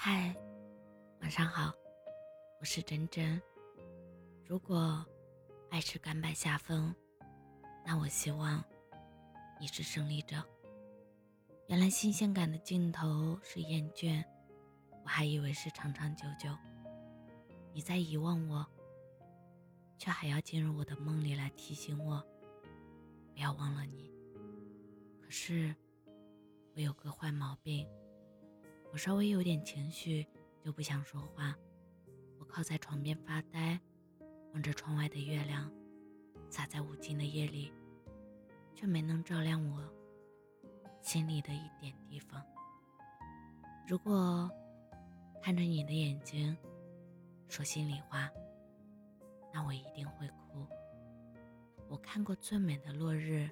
嗨，晚上好，我是真真。如果爱吃甘拜下风，那我希望你是胜利者。原来新鲜感的尽头是厌倦，我还以为是长长久久。你在遗忘我，却还要进入我的梦里来提醒我，不要忘了你。可是我有个坏毛病。我稍微有点情绪就不想说话，我靠在床边发呆，望着窗外的月亮，洒在无尽的夜里，却没能照亮我心里的一点地方。如果看着你的眼睛说心里话，那我一定会哭。我看过最美的落日，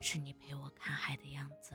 是你陪我看海的样子。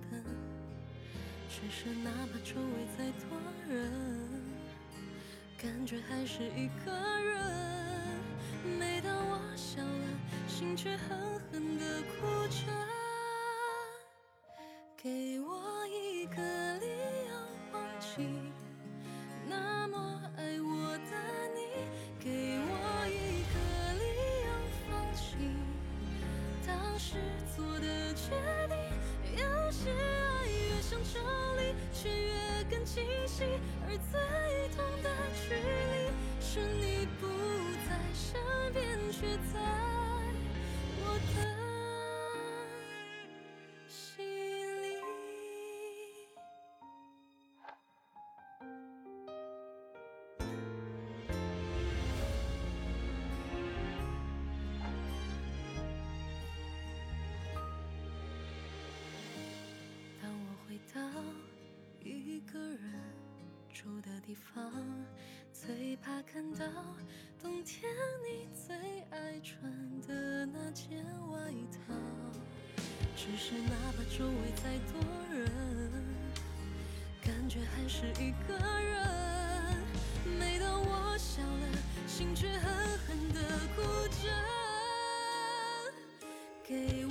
灯。只是哪怕周围再多人，感觉还是一个人。每当我笑了，心却狠狠地哭着。给我一个理由忘记那么爱我的你，给我一个理由放弃当时做的决定。有些。爱，越想抽。而最痛的距离，是你不在身边，却在我的心里。当我回。到一个人住的地方，最怕看到冬天你最爱穿的那件外套，只是哪怕周围再多人。感觉还是一个人，每当我笑了，心却狠狠的哭着。给我。